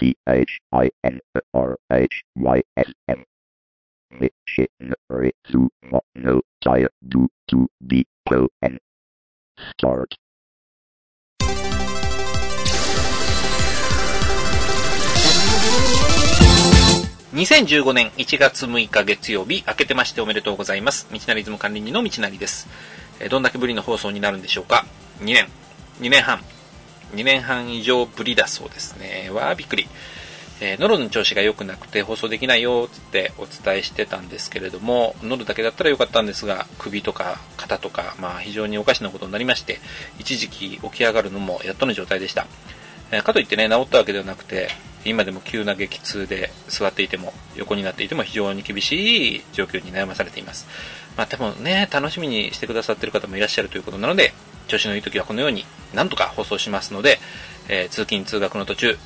M-I-C-H-I-N-R-H-Y-S-M. Missionary to no dire do to be pro and start. 2015年1月6日月曜日、明けてましておめでとうございます。道なりズム管理人の道なりです。どんだけぶりの放送になるんでしょうか ?2 年、2年半、2年半以上ぶりだそうですね。わー、びっくり。えー喉の調子が良くなくて放送できないよってお伝えしてたんですけれども、喉だけだったらよかったんですが、首とか肩とか、まあ非常におかしなことになりまして、一時期起き上がるのもやっとの状態でした。えーかといってね、治ったわけではなくて、今でも急な激痛で座っていても、横になっていても非常に厳しい状況に悩まされています。まあでもね、楽しみにしてくださってる方もいらっしゃるということなので、調子のいい時はこのように何とか放送しますので、えー通勤通学の途中、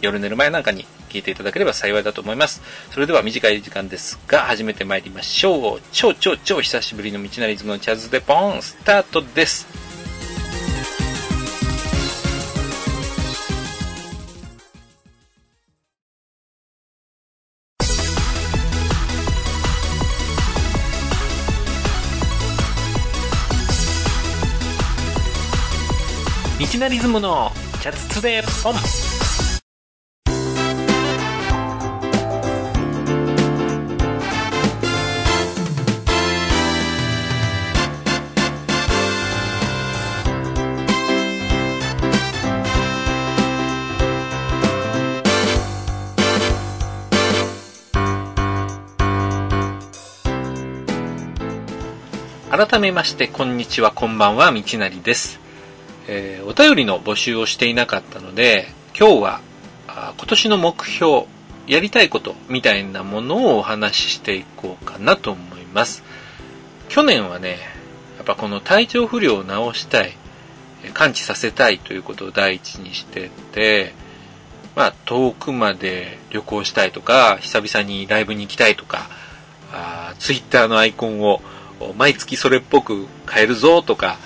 夜寝る前なんかに聞いていただければ幸いだと思います。それでは短い時間ですが、始めてまいりましょう。超超超久しぶりの道なりズムのチャズでポン、スタートです。道なりズムのチャツツデポン。改めまして、こんにちは、こんばんは、道なりです。えーお便りの募集をしていなかったので、今日は、あ今年の目標、やりたいことみたいなものをお話ししていこうかなと思います。去年はね、やっぱこの体調不良を治したい、え完治させたいということを第一にしてて、まあ遠くまで旅行したいとか、久々にライブに行きたいとか、あー Twitter のアイコンを毎月それっぽく変えるぞとか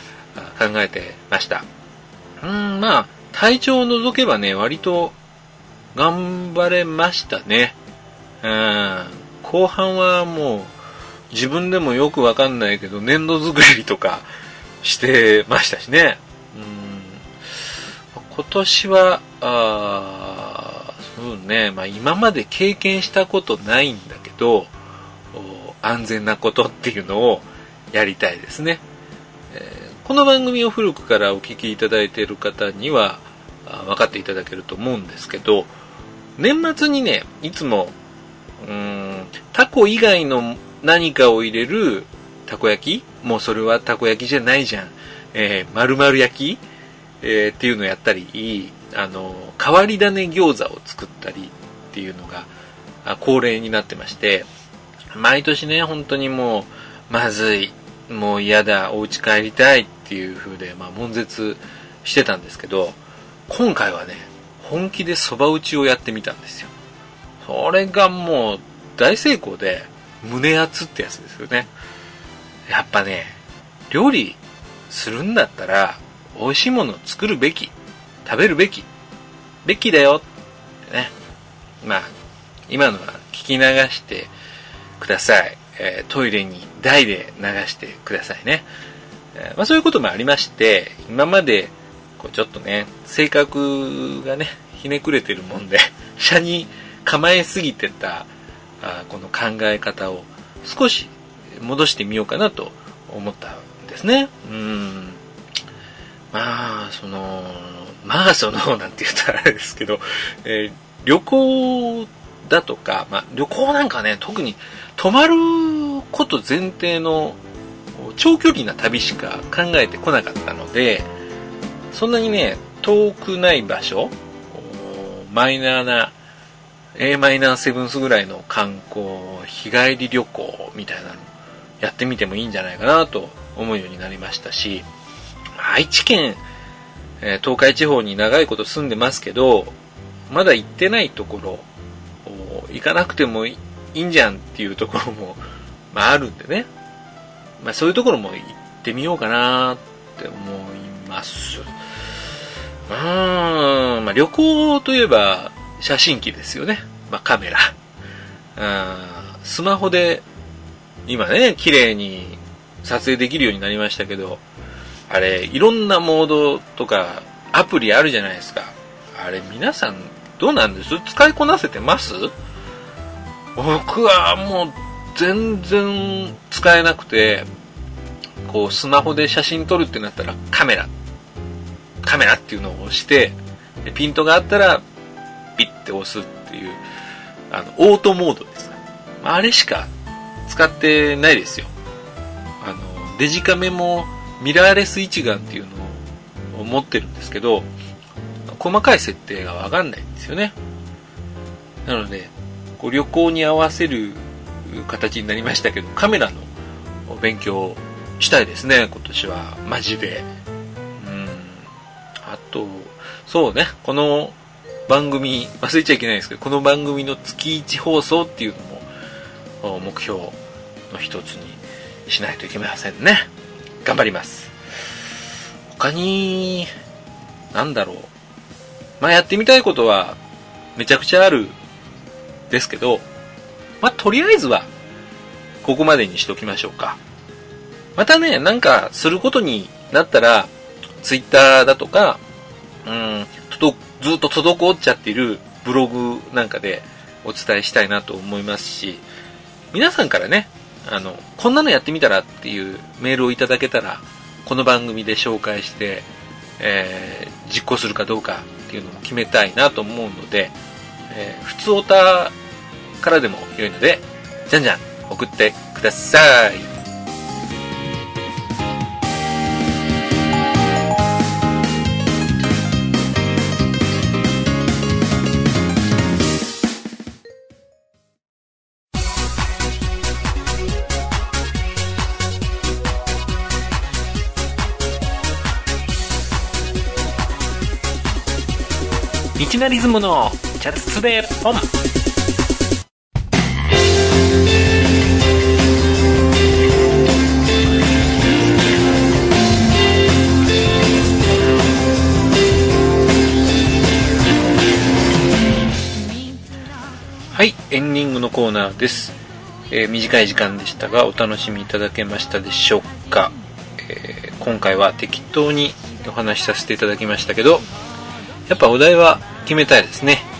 考えてました。うん、まあ、体調を除けばね、割と頑張れましたね。うん。後半はもう自分でもよくわかんないけど粘土作りとかしてましたしね。うん。今年は、あそうね、まあ今まで経験したことないんだけど、安全なことっていうのをやりたいですね。この番組を古くからお聞きいただいている方には分かっていただけると思うんですけど、年末にね、いつも、うーん、タコ以外の何かを入れるたこ焼き？もうそれはたこ焼きじゃないじゃん。えー、丸々焼き？えーっていうのをやったり、あの、変わり種餃子を作ったりっていうのが恒例になってまして、毎年ね、本当にもう、まずい、もう嫌だ、お家帰りたいっていう風で、まあ、悶絶してたんですけど、今回はね、本気で蕎麦打ちをやってみたんですよ。それがもう大成功で、胸熱ってやつですよね。やっぱね、料理するんだったら、美味しいものを作るべき、食べるべき、べきだよってね。まあ、今のは聞き流してください。えートイレに台で流してくださいね。えーまあそういうこともありまして、今まで、こうちょっとね、性格がね、ひねくれてるもんで、車に構えすぎてた、あこの考え方を少し戻してみようかなと思ったんですね。うん。まあ、その、まあ、その、なんて言ったらあれですけど、えー旅行だとか、まあ、旅行なんかね、特に泊まること前提の長距離な旅しか考えてこなかったので、そんなにね、遠くない場所、マイナーな、A マイナーセブンスぐらいの観光、日帰り旅行みたいなのやってみてもいいんじゃないかなと思うようになりましたし、愛知県、え東海地方に長いこと住んでますけど、まだ行ってないところ、行かなくてもいいいんじゃんっていうところも、まああるんでね。まあそういうところも行ってみようかなって思います。うーん、まあ旅行といえば、写真機ですよね。まあ、カメラ。あスマホで、今ね、綺麗に撮影できるようになりましたけど、あれ、いろんなモードとか、アプリあるじゃないですか。あれ、皆さん、どうなんです？使いこなせてます？僕はもう、全然使えなくて、こう、スマホで写真撮るってなったら、カメラ。カメラっていうのを押して、ピントがあったら、ピッて押すっていう、あの、オートモードですか。あれしか使ってないですよ。あの、デジカメもミラーレス一眼っていうのを持ってるんですけど、細かい設定がわかんないんですよね。なので、こう旅行に合わせる形になりましたけど、カメラの勉強したいですね、今年は。マジで。うん。あと、そうね、この番組、忘れちゃいけないんですけど、この番組の月1放送っていうのも、目標の一つにしないといけませんね。頑張ります。他に、なんだろう。まあ、やってみたいことは、めちゃくちゃある、ですけど、まあ、とりあえずは、ここまでにしときましょうか。またね、なんか、することになったら、ツイッターだとか、うん、ずっと滞っちゃってるブログなんかでお伝えしたいなと思いますし、皆さんからね、あの、こんなのやってみたらっていうメールをいただけたら、この番組で紹介して、えー、実行するかどうかっていうのも決めたいなと思うので、えー、普通オタからでも良いので、じゃんじゃん送ってください。チナリズムのチャツでポンはい、エンディングのコーナーです。えー、短い時間でしたが、お楽しみいただけましたでしょうか。えー、今回は適当にお話しさせていただきましたけど、やっぱお題は決めたいですね。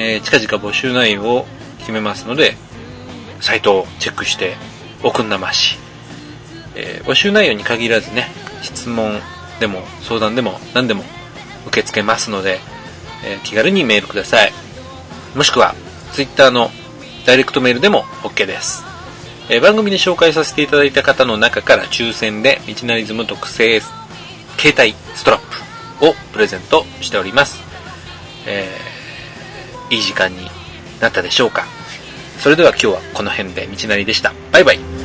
えー、近々募集内容を決めますので、サイトをチェックしておくんなまし。えー、募集内容に限らずね、質問でも相談でも何でも受け付けますので、えー、気軽にメールください。もしくは、Twitter のダイレクトメールでも OK です。えー、番組で紹介させていただいた方の中から抽選で、道なりズム特製携帯ストラップをプレゼントしております。えー、いい時間になったでしょうか。それでは今日はこの辺で道なりでした。バイバイ。